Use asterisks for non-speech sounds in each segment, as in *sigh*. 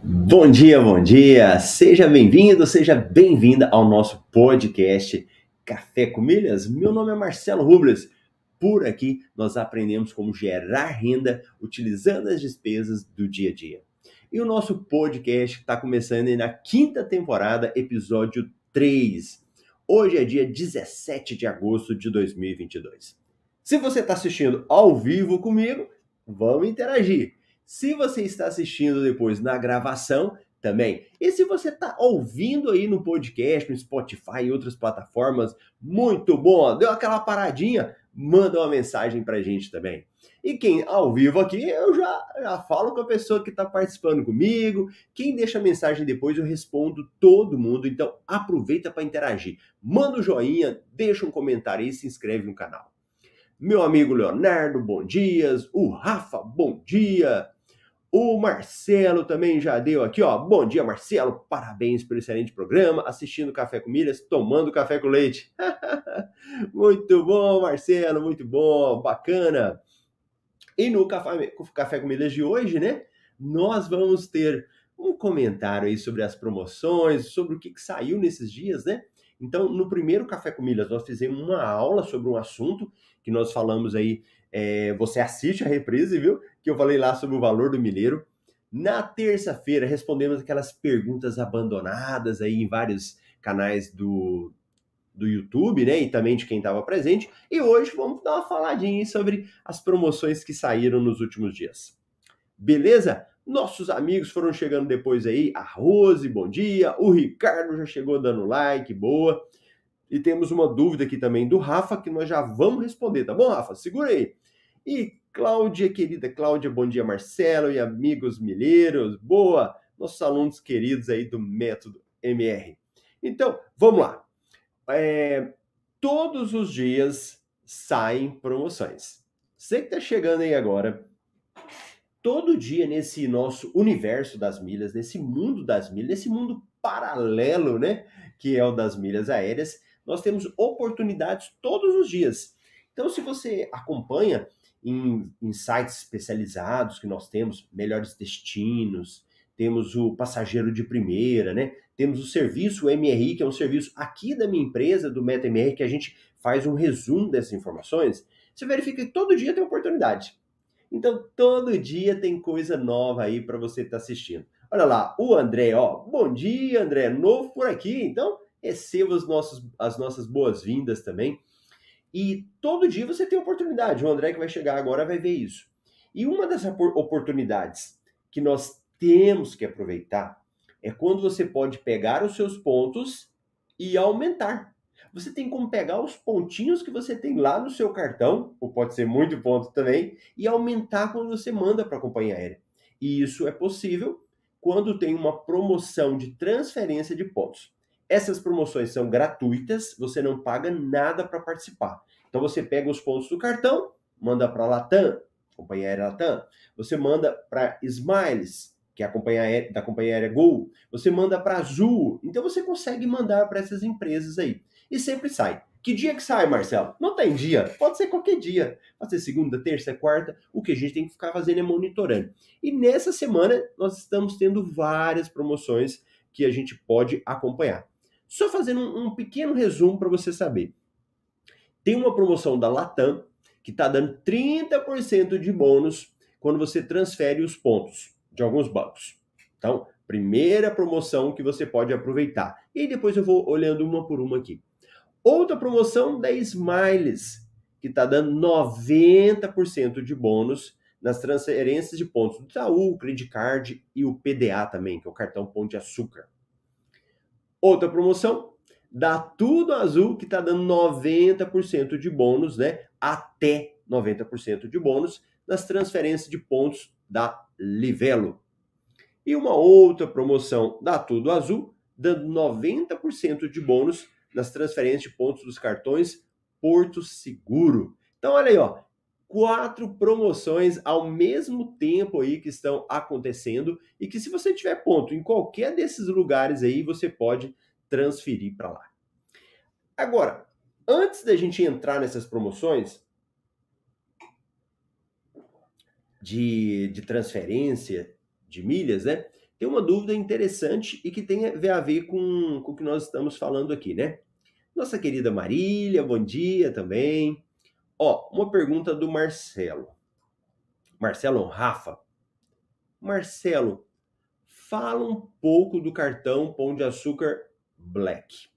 Bom dia, bom dia! Seja bem-vindo, seja bem-vinda ao nosso podcast Café com Milhas. Meu nome é Marcelo Rubles. Por aqui nós aprendemos como gerar renda utilizando as despesas do dia a dia. E o nosso podcast está começando na quinta temporada, episódio 3. Hoje é dia 17 de agosto de 2022. Se você está assistindo ao vivo comigo, vamos interagir. Se você está assistindo depois na gravação, também. E se você está ouvindo aí no podcast, no Spotify e outras plataformas, muito bom, deu aquela paradinha, manda uma mensagem para a gente também. E quem ao vivo aqui, eu já, já falo com a pessoa que está participando comigo. Quem deixa mensagem depois, eu respondo todo mundo. Então aproveita para interagir. Manda um joinha, deixa um comentário e se inscreve no canal. Meu amigo Leonardo, bom dias. O Rafa, bom dia. O Marcelo também já deu aqui, ó. Bom dia, Marcelo. Parabéns pelo excelente programa. Assistindo Café com Milhas, tomando café com leite. *laughs* muito bom, Marcelo, muito bom, bacana. E no café, café com Milhas de hoje, né? Nós vamos ter um comentário aí sobre as promoções, sobre o que, que saiu nesses dias, né? Então, no primeiro Café com Milhas, nós fizemos uma aula sobre um assunto que nós falamos aí. É, você assiste a reprise, viu? Que eu falei lá sobre o valor do milheiro. Na terça-feira, respondemos aquelas perguntas abandonadas aí em vários canais do, do YouTube, né? E também de quem estava presente. E hoje vamos dar uma faladinha sobre as promoções que saíram nos últimos dias. Beleza? Nossos amigos foram chegando depois aí. A Rose, bom dia. O Ricardo já chegou dando like, boa. E temos uma dúvida aqui também do Rafa que nós já vamos responder, tá bom, Rafa? Segura aí. E Cláudia, querida Cláudia, bom dia, Marcelo e amigos milheiros. Boa! Nossos alunos queridos aí do Método MR. Então, vamos lá. É, todos os dias saem promoções. Você que está chegando aí agora, todo dia nesse nosso universo das milhas, nesse mundo das milhas, nesse mundo paralelo, né, que é o das milhas aéreas, nós temos oportunidades todos os dias. Então, se você acompanha em, sites especializados que nós temos, melhores destinos, temos o passageiro de primeira, né? Temos o serviço MRI, que é um serviço aqui da minha empresa, do MetaMR, que a gente faz um resumo dessas informações. Você verifica que todo dia tem oportunidade. Então, todo dia tem coisa nova aí para você estar tá assistindo. Olha lá, o André, ó. Bom dia, André. Novo por aqui. Então, receba os nossos, as nossas boas-vindas também. E todo dia você tem oportunidade. O André que vai chegar agora vai ver isso. E uma das oportunidades que nós temos que aproveitar é quando você pode pegar os seus pontos e aumentar. Você tem como pegar os pontinhos que você tem lá no seu cartão, ou pode ser muito ponto também, e aumentar quando você manda para a companhia aérea. E isso é possível quando tem uma promoção de transferência de pontos. Essas promoções são gratuitas, você não paga nada para participar. Então você pega os pontos do cartão, manda para a Latam, companhia aérea Latam, você manda para Smiles, que é a companhia aérea, da companhia aérea Gol, você manda para Azul. Então você consegue mandar para essas empresas aí e sempre sai. Que dia que sai, Marcelo? Não tem dia, pode ser qualquer dia. Pode ser segunda, terça, quarta. O que a gente tem que ficar fazendo é monitorando. E nessa semana nós estamos tendo várias promoções que a gente pode acompanhar. Só fazendo um, um pequeno resumo para você saber. Tem uma promoção da Latam que está dando 30% de bônus quando você transfere os pontos de alguns bancos. Então, primeira promoção que você pode aproveitar. E depois eu vou olhando uma por uma aqui. Outra promoção da Smiles, que está dando 90% de bônus nas transferências de pontos do Itaú, Credit Card e o PDA também, que é o cartão Pão de Açúcar. Outra promoção da Tudo Azul, que está dando 90% de bônus, né? Até 90% de bônus nas transferências de pontos da Livelo. E uma outra promoção da Tudo Azul, dando 90% de bônus nas transferências de pontos dos cartões Porto Seguro. Então, olha aí, ó, quatro promoções ao mesmo tempo aí que estão acontecendo e que se você tiver ponto em qualquer desses lugares aí, você pode transferir para lá. Agora, antes da gente entrar nessas promoções de, de transferência de milhas, né? tem uma dúvida interessante e que tem a ver com, com o que nós estamos falando aqui, né? Nossa querida Marília, bom dia também. Ó, uma pergunta do Marcelo. Marcelo Rafa. Marcelo, fala um pouco do cartão Pão de Açúcar Black.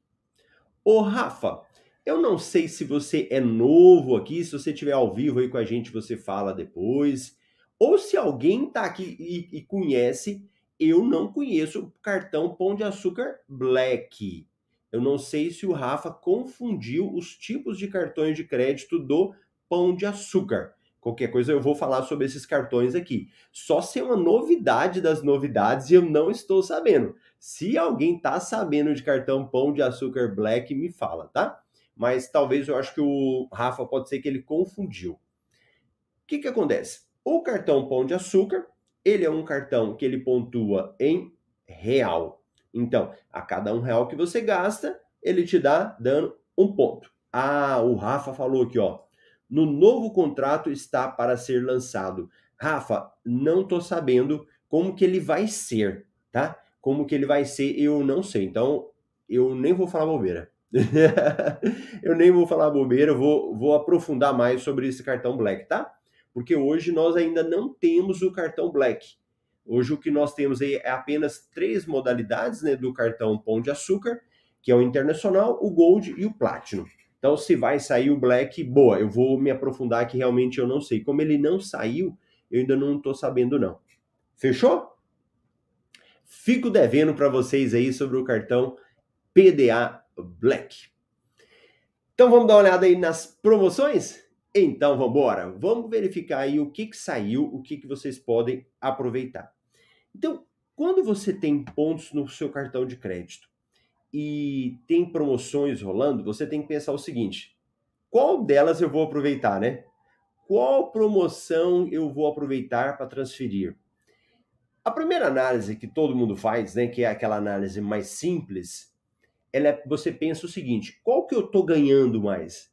Ô Rafa, eu não sei se você é novo aqui, se você estiver ao vivo aí com a gente, você fala depois. Ou se alguém está aqui e, e conhece, eu não conheço o cartão Pão de Açúcar Black. Eu não sei se o Rafa confundiu os tipos de cartões de crédito do Pão de Açúcar. Qualquer coisa eu vou falar sobre esses cartões aqui. Só se é uma novidade das novidades e eu não estou sabendo. Se alguém tá sabendo de cartão Pão de Açúcar Black, me fala, tá? Mas talvez eu acho que o Rafa pode ser que ele confundiu. O que que acontece? O cartão Pão de Açúcar, ele é um cartão que ele pontua em real. Então, a cada um real que você gasta, ele te dá dando um ponto. Ah, o Rafa falou aqui, ó. No novo contrato está para ser lançado. Rafa, não tô sabendo como que ele vai ser, tá? Como que ele vai ser, eu não sei. Então, eu nem vou falar bobeira. *laughs* eu nem vou falar bobeira, vou, vou aprofundar mais sobre esse cartão Black, tá? Porque hoje nós ainda não temos o cartão Black. Hoje o que nós temos aí é apenas três modalidades né, do cartão Pão de Açúcar, que é o Internacional, o Gold e o Platinum. Então, se vai sair o Black, boa, eu vou me aprofundar que realmente eu não sei. Como ele não saiu, eu ainda não estou sabendo não. Fechou? Fico devendo para vocês aí sobre o cartão PDA Black. Então vamos dar uma olhada aí nas promoções? Então vamos embora. Vamos verificar aí o que, que saiu, o que, que vocês podem aproveitar. Então, quando você tem pontos no seu cartão de crédito e tem promoções rolando, você tem que pensar o seguinte: qual delas eu vou aproveitar, né? Qual promoção eu vou aproveitar para transferir? A primeira análise que todo mundo faz, né, que é aquela análise mais simples, ela é, você pensa o seguinte: qual que eu estou ganhando mais?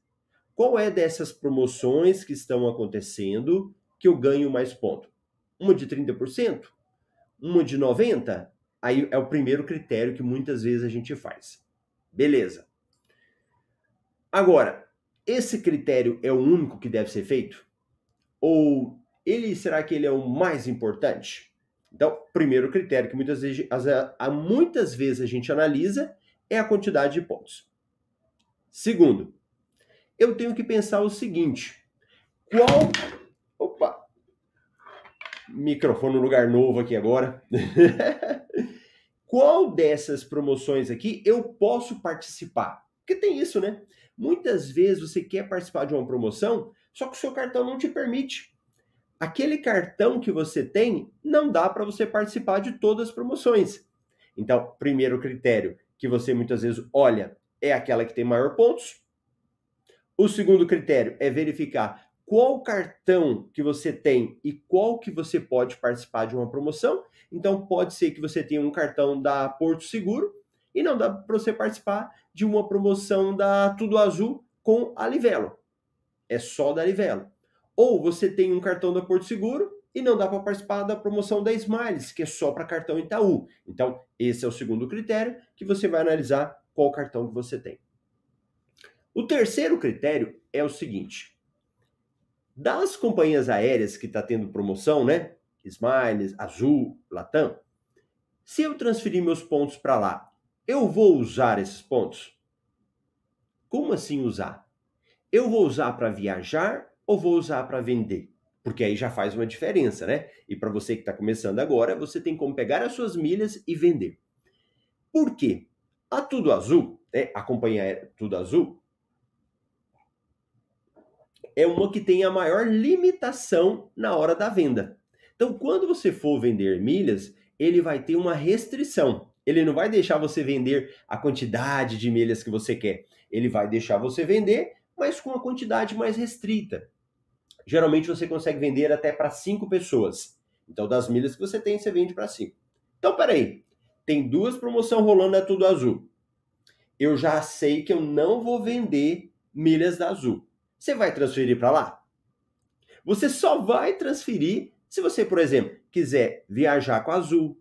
Qual é dessas promoções que estão acontecendo que eu ganho mais ponto? Uma de 30%? Uma de 90%? Aí é o primeiro critério que muitas vezes a gente faz. Beleza. Agora, esse critério é o único que deve ser feito? Ou ele será que ele é o mais importante? Então, primeiro critério que muitas vezes, muitas vezes a gente analisa é a quantidade de pontos. Segundo, eu tenho que pensar o seguinte: qual. Opa! Microfone no lugar novo aqui agora. *laughs* qual dessas promoções aqui eu posso participar? Porque tem isso, né? Muitas vezes você quer participar de uma promoção, só que o seu cartão não te permite. Aquele cartão que você tem não dá para você participar de todas as promoções. Então, primeiro critério que você muitas vezes olha é aquela que tem maior pontos. O segundo critério é verificar qual cartão que você tem e qual que você pode participar de uma promoção. Então pode ser que você tenha um cartão da Porto Seguro e não dá para você participar de uma promoção da Tudo Azul com a Livelo. É só da Livelo. Ou você tem um cartão da Porto Seguro e não dá para participar da promoção da Smiles, que é só para cartão Itaú. Então, esse é o segundo critério que você vai analisar qual cartão que você tem. O terceiro critério é o seguinte: das companhias aéreas que está tendo promoção, né? Smiles, Azul, Latam, se eu transferir meus pontos para lá, eu vou usar esses pontos? Como assim usar? Eu vou usar para viajar ou vou usar para vender? Porque aí já faz uma diferença, né? E para você que está começando agora, você tem como pegar as suas milhas e vender. Por quê? A Tudo Azul, né? a companhia Tudo Azul, é uma que tem a maior limitação na hora da venda. Então, quando você for vender milhas, ele vai ter uma restrição. Ele não vai deixar você vender a quantidade de milhas que você quer. Ele vai deixar você vender, mas com uma quantidade mais restrita. Geralmente você consegue vender até para cinco pessoas. Então, das milhas que você tem, você vende para cinco. Então, peraí. Tem duas promoções rolando é Tudo Azul. Eu já sei que eu não vou vender milhas da Azul você vai transferir para lá? Você só vai transferir se você, por exemplo, quiser viajar com a Azul,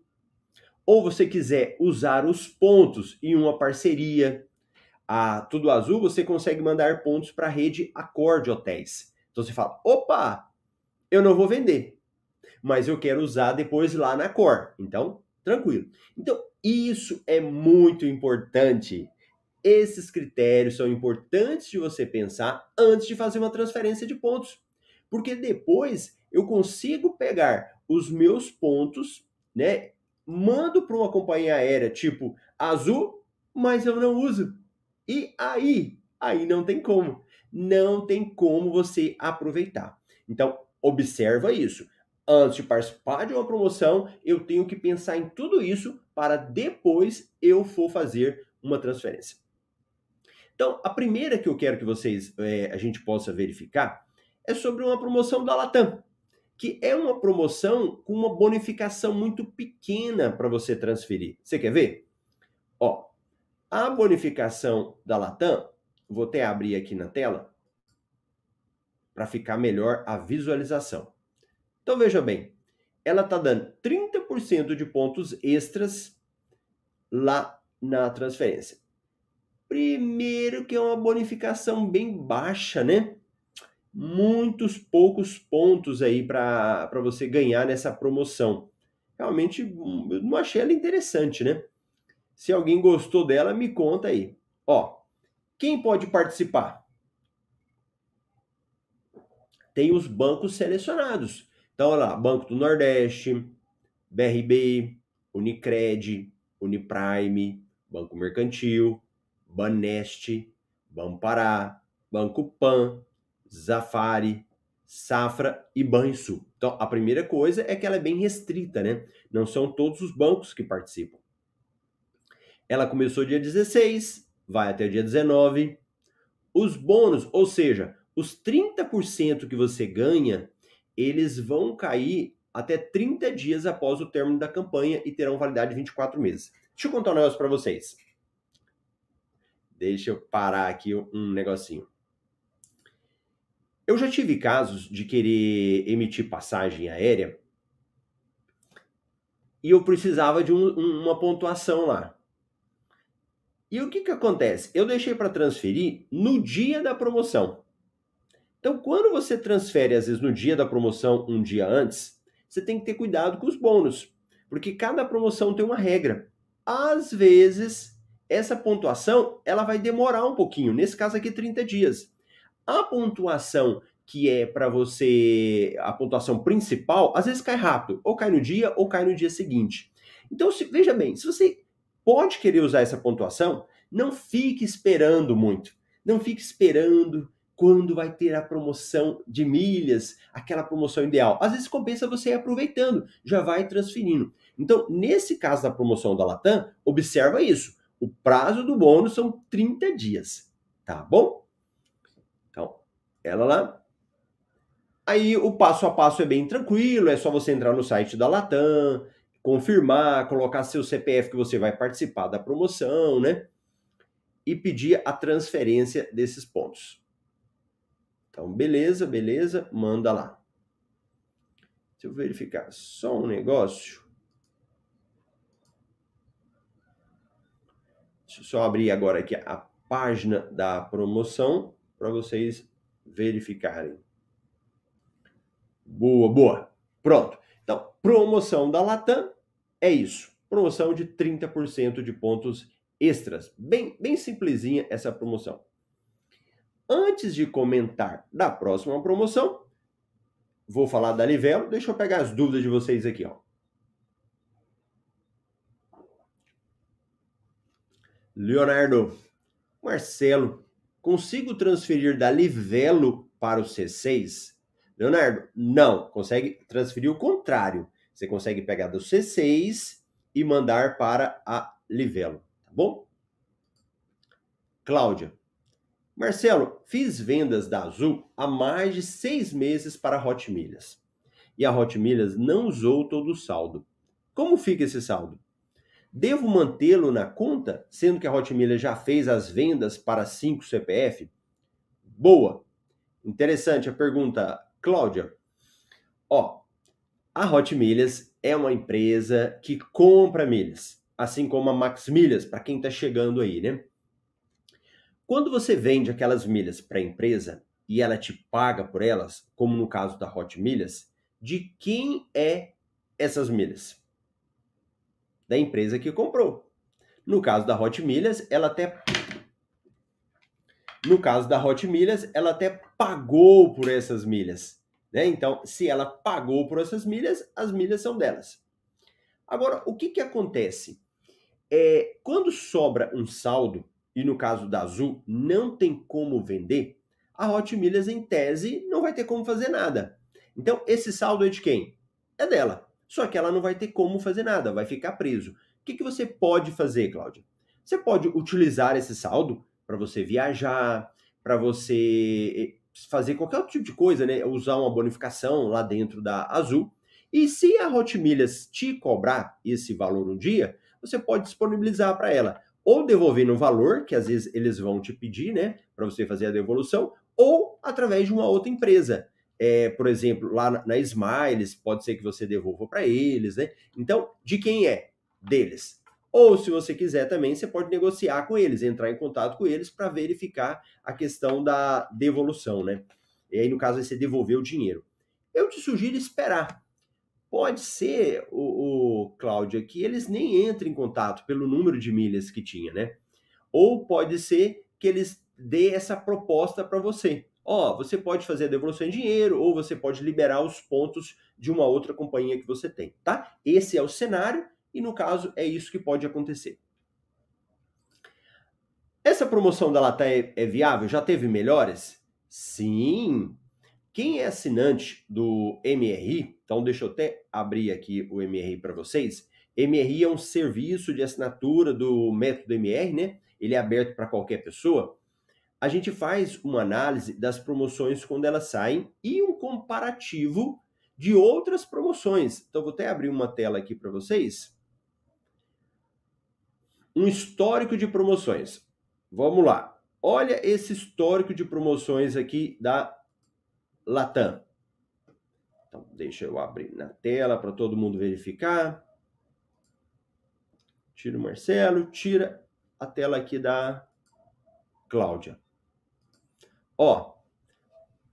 ou você quiser usar os pontos em uma parceria, a Tudo Azul você consegue mandar pontos para a rede Acorde Hotéis. Então você fala: opa, eu não vou vender, mas eu quero usar depois lá na Cor. Então, tranquilo. Então, isso é muito importante. Esses critérios são importantes de você pensar antes de fazer uma transferência de pontos. Porque depois eu consigo pegar os meus pontos, né? Mando para uma companhia aérea tipo Azul, mas eu não uso. E aí, aí não tem como. Não tem como você aproveitar. Então, observa isso. Antes de participar de uma promoção, eu tenho que pensar em tudo isso para depois eu for fazer uma transferência. Então, a primeira que eu quero que vocês é, a gente possa verificar é sobre uma promoção da Latam, que é uma promoção com uma bonificação muito pequena para você transferir. Você quer ver? Ó, a bonificação da Latam, vou até abrir aqui na tela para ficar melhor a visualização. Então veja bem, ela está dando 30% de pontos extras lá na transferência. Primeiro que é uma bonificação bem baixa, né? muitos poucos pontos aí para você ganhar nessa promoção. Realmente, eu não achei ela interessante, né? Se alguém gostou dela, me conta aí. Ó, quem pode participar? Tem os bancos selecionados. Então, olha lá, Banco do Nordeste, BRB, Unicred, Uniprime, Banco Mercantil, Baneste, Banpará, Banco Pan, Zafari, Safra e Banrisul. Então, a primeira coisa é que ela é bem restrita, né? Não são todos os bancos que participam. Ela começou dia 16, vai até dia 19. Os bônus, ou seja, os 30% que você ganha, eles vão cair até 30 dias após o término da campanha e terão validade de 24 meses. Deixa eu contar um negócio para vocês. Deixa eu parar aqui um negocinho. Eu já tive casos de querer emitir passagem aérea e eu precisava de um, uma pontuação lá. E o que, que acontece? Eu deixei para transferir no dia da promoção. Então, quando você transfere, às vezes, no dia da promoção, um dia antes, você tem que ter cuidado com os bônus, porque cada promoção tem uma regra. Às vezes, essa pontuação ela vai demorar um pouquinho, nesse caso aqui, 30 dias. A pontuação que é para você a pontuação principal, às vezes cai rápido, ou cai no dia ou cai no dia seguinte. Então, se, veja bem, se você pode querer usar essa pontuação, não fique esperando muito. Não fique esperando quando vai ter a promoção de milhas, aquela promoção ideal. Às vezes compensa você ir aproveitando, já vai transferindo. Então, nesse caso da promoção da Latam, observa isso. O prazo do bônus são 30 dias, tá bom? ela lá. Aí o passo a passo é bem tranquilo, é só você entrar no site da Latam, confirmar, colocar seu CPF que você vai participar da promoção, né? E pedir a transferência desses pontos. Então, beleza, beleza, manda lá. Deixa eu verificar só um negócio. Deixa eu só abrir agora aqui a página da promoção para vocês verificarem. Boa, boa. Pronto. Então, promoção da Latam é isso. Promoção de 30% de pontos extras. Bem, bem simplesinha essa promoção. Antes de comentar da próxima promoção, vou falar da Livelo. Deixa eu pegar as dúvidas de vocês aqui, ó. Leonardo, Marcelo, Consigo transferir da Livelo para o C6? Leonardo, não. Consegue transferir o contrário. Você consegue pegar do C6 e mandar para a Livelo, tá bom? Cláudia. Marcelo, fiz vendas da Azul há mais de seis meses para a Hot Milhas. E a Hot Milhas não usou todo o saldo. Como fica esse saldo? Devo mantê-lo na conta, sendo que a Hotmiller já fez as vendas para 5 CPF? Boa. Interessante a pergunta, Cláudia. Ó, A Hot Milhas é uma empresa que compra milhas, assim como a Max Milhas, para quem está chegando aí, né? Quando você vende aquelas milhas para a empresa e ela te paga por elas, como no caso da Hot Milhas, de quem é essas milhas? Da empresa que comprou. No caso da Hot Milhas, ela até no caso da Hot Milhas, ela até pagou por essas milhas. Né? Então, se ela pagou por essas milhas, as milhas são delas. Agora, o que, que acontece? É, quando sobra um saldo, e no caso da Azul não tem como vender, a Hot Milhas, em tese, não vai ter como fazer nada. Então, esse saldo é de quem? É dela. Só que ela não vai ter como fazer nada, vai ficar preso. O que, que você pode fazer, Cláudia? Você pode utilizar esse saldo para você viajar, para você eh, fazer qualquer outro tipo de coisa, né? Usar uma bonificação lá dentro da Azul. E se a Hot Milhas te cobrar esse valor um dia, você pode disponibilizar para ela ou devolvendo o valor, que às vezes eles vão te pedir, né, para você fazer a devolução, ou através de uma outra empresa. É, por exemplo, lá na, Smiles, pode ser que você devolva para eles, né? Então, de quem é? Deles. Ou, se você quiser também, você pode negociar com eles, entrar em contato com eles para verificar a questão da devolução, né? E aí, no caso, você devolver o dinheiro. Eu te sugiro esperar. Pode ser, o, o Cláudia, que eles nem entrem em contato pelo número de milhas que tinha, né? Ou pode ser que eles dê essa proposta para você. Ó, oh, você pode fazer a devolução em dinheiro ou você pode liberar os pontos de uma outra companhia que você tem, tá? Esse é o cenário e no caso é isso que pode acontecer. Essa promoção da Latam é, é viável? Já teve melhores? Sim. Quem é assinante do MRI, então deixa eu até abrir aqui o MRI para vocês. MRI é um serviço de assinatura do método MR, né? Ele é aberto para qualquer pessoa. A gente faz uma análise das promoções quando elas saem e um comparativo de outras promoções. Então vou até abrir uma tela aqui para vocês um histórico de promoções. Vamos lá. Olha esse histórico de promoções aqui da Latam. Então, deixa eu abrir na tela para todo mundo verificar. Tira o Marcelo, tira a tela aqui da Cláudia. Ó,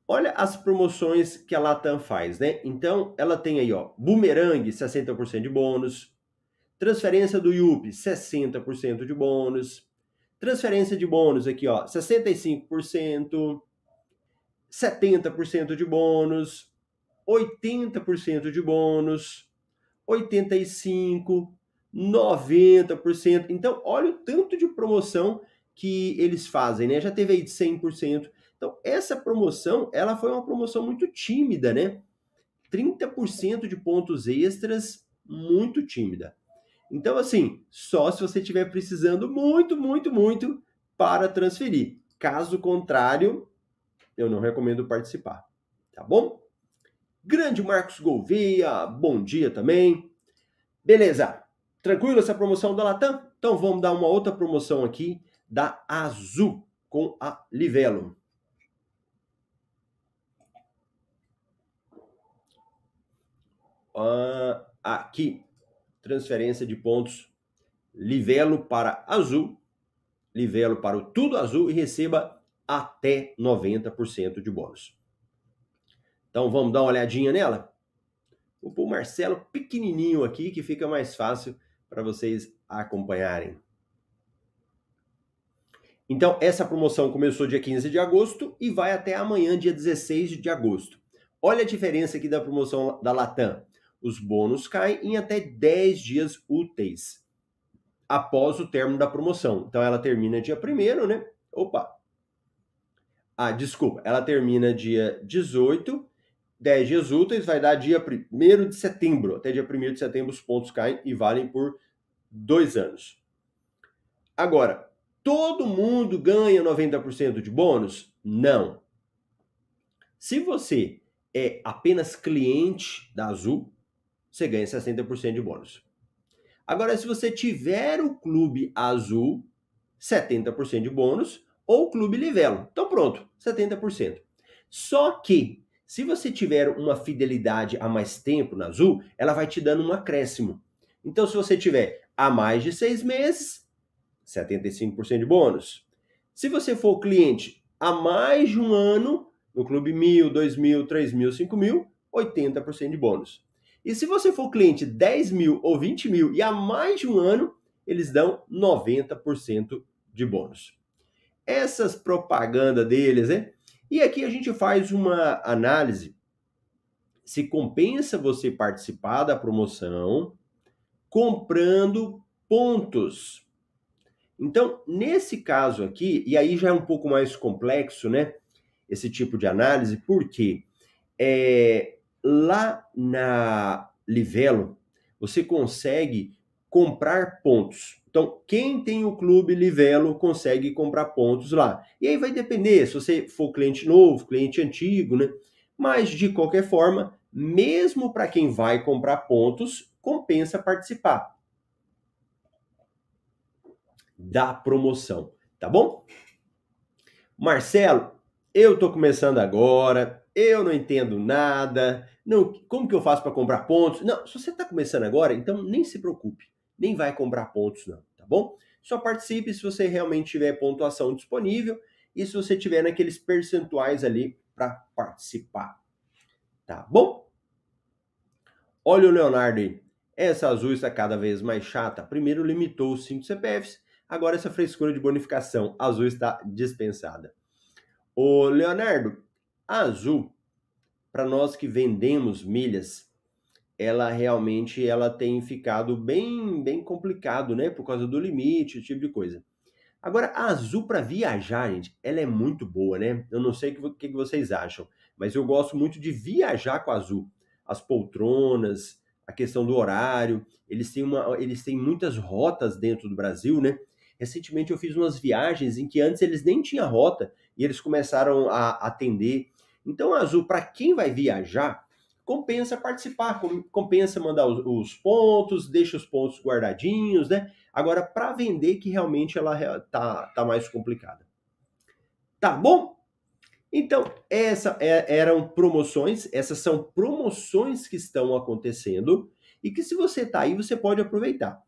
olha as promoções que a Latam faz, né? Então, ela tem aí, ó, Boomerang, 60% de bônus, Transferência do IUP, 60% de bônus. Transferência de bônus aqui, ó, 65%, 70% de bônus, 80% de bônus, 85%, 90%. Então, olha o tanto de promoção que eles fazem, né? Já teve aí de 100%. Então, essa promoção, ela foi uma promoção muito tímida, né? 30% de pontos extras, muito tímida. Então, assim, só se você estiver precisando muito, muito, muito para transferir. Caso contrário, eu não recomendo participar. Tá bom? Grande Marcos Gouveia, bom dia também. Beleza, tranquilo essa promoção da Latam? Então vamos dar uma outra promoção aqui da Azul com a Livelo. Uh, aqui, transferência de pontos Livelo para Azul, Livelo para o Tudo Azul e receba até 90% de bônus. Então vamos dar uma olhadinha nela? Vou pôr o Marcelo pequenininho aqui que fica mais fácil para vocês acompanharem. Então, essa promoção começou dia 15 de agosto e vai até amanhã, dia 16 de agosto. Olha a diferença aqui da promoção da Latam os bônus caem em até 10 dias úteis após o término da promoção. Então ela termina dia 1 né? Opa! Ah, desculpa, ela termina dia 18, 10 dias úteis, vai dar dia 1 de setembro. Até dia 1 de setembro os pontos caem e valem por dois anos. Agora, todo mundo ganha 90% de bônus? Não. Se você é apenas cliente da Azul, você ganha 60% de bônus. Agora, se você tiver o clube azul, 70% de bônus, ou clube livelo. Então pronto, 70%. Só que Se você tiver uma fidelidade a mais tempo na Azul, ela vai te dando um acréscimo. Então, se você tiver a mais de seis meses, 75% de bônus. Se você for cliente há mais de um ano, no Clube 1000, 2000, 3000, 5000, 80% de bônus. E se você for cliente 10 mil ou 20 mil e há mais de um ano, eles dão 90% de bônus. Essas propaganda deles, né? E aqui a gente faz uma análise se compensa você participar da promoção comprando pontos. Então, nesse caso aqui, e aí já é um pouco mais complexo, né? Esse tipo de análise, porque é, lá na Livelo, você consegue comprar pontos. Então, quem tem o clube Livelo consegue comprar pontos lá. E aí vai depender se você for cliente novo, cliente antigo, né? Mas de qualquer forma, mesmo para quem vai comprar pontos, compensa participar da promoção, tá bom? Marcelo, eu tô começando agora, eu não entendo nada, não, como que eu faço para comprar pontos? Não, se você está começando agora, então nem se preocupe nem vai comprar pontos, não, tá bom? Só participe se você realmente tiver pontuação disponível e se você tiver naqueles percentuais ali para participar. Tá bom? Olha o Leonardo aí. Essa azul está cada vez mais chata. Primeiro limitou os 5 CPFs, agora essa frescura de bonificação azul está dispensada. O Leonardo, a azul, para nós que vendemos milhas, ela realmente ela tem ficado bem bem complicado, né? Por causa do limite, esse tipo de coisa. Agora, a Azul para viajar, gente, ela é muito boa, né? Eu não sei o que, que vocês acham, mas eu gosto muito de viajar com a Azul. As poltronas, a questão do horário, eles têm, uma, eles têm muitas rotas dentro do Brasil, né? Recentemente eu fiz umas viagens em que antes eles nem tinham rota e eles começaram a atender. Então, a Azul, para quem vai viajar, compensa participar, compensa mandar os, os pontos, deixa os pontos guardadinhos, né? Agora, para vender, que realmente ela tá, tá mais complicada. Tá bom? Então, essa é, eram promoções, essas são promoções que estão acontecendo e que se você tá aí, você pode aproveitar.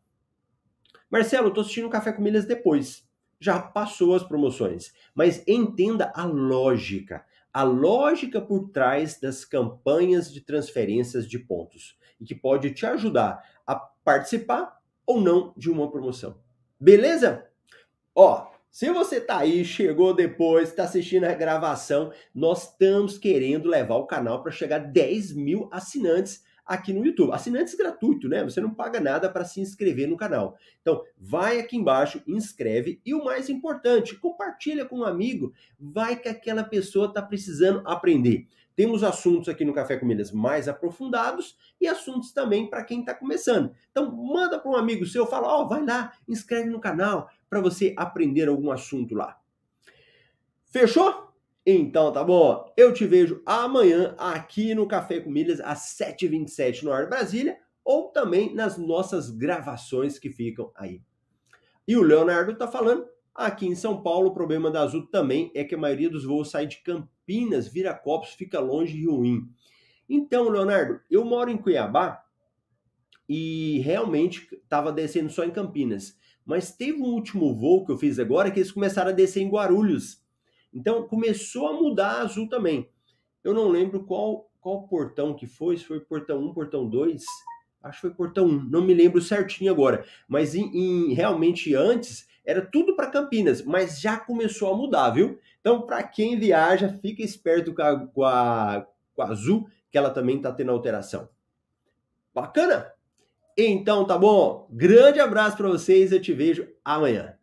Marcelo, eu tô assistindo Café com Milhas depois. Já passou as promoções, mas entenda a lógica a lógica por trás das campanhas de transferências de pontos e que pode te ajudar a participar ou não de uma promoção. Beleza? Ó, se você tá aí, chegou depois, está assistindo a gravação, nós estamos querendo levar o canal para chegar a 10 mil assinantes aqui no YouTube. Assinantes gratuito, né? Você não paga nada para se inscrever no canal. Então, vai aqui embaixo, inscreve e o mais importante, compartilha com um amigo. Vai que aquela pessoa está precisando aprender. Temos assuntos aqui no Café com Milhas mais aprofundados e assuntos também para quem está começando. Então, manda para um amigo seu, fala, ó, oh, vai lá, inscreve no canal para você aprender algum assunto lá. Fechou? Então tá bom, eu te vejo amanhã aqui no Café com Milhas às 7h27 no Ar Brasília ou também nas nossas gravações que ficam aí. E o Leonardo tá falando, aqui em São Paulo o problema da Azul também é que a maioria dos voos sai de Campinas, Viracopos, fica longe e ruim. Então, Leonardo, eu moro em Cuiabá e realmente estava descendo só em Campinas. Mas teve um último voo que eu fiz agora que eles começaram a descer em Guarulhos. Então começou a mudar a azul também. Eu não lembro qual, qual portão que foi, se foi portão 1, portão 2. Acho que foi portão 1, não me lembro certinho agora. Mas em, em realmente antes era tudo para Campinas, mas já começou a mudar, viu? Então, para quem viaja, fica esperto com a, com a, com a Azul, que ela também está tendo alteração. Bacana? Então, tá bom? Grande abraço para vocês, eu te vejo amanhã.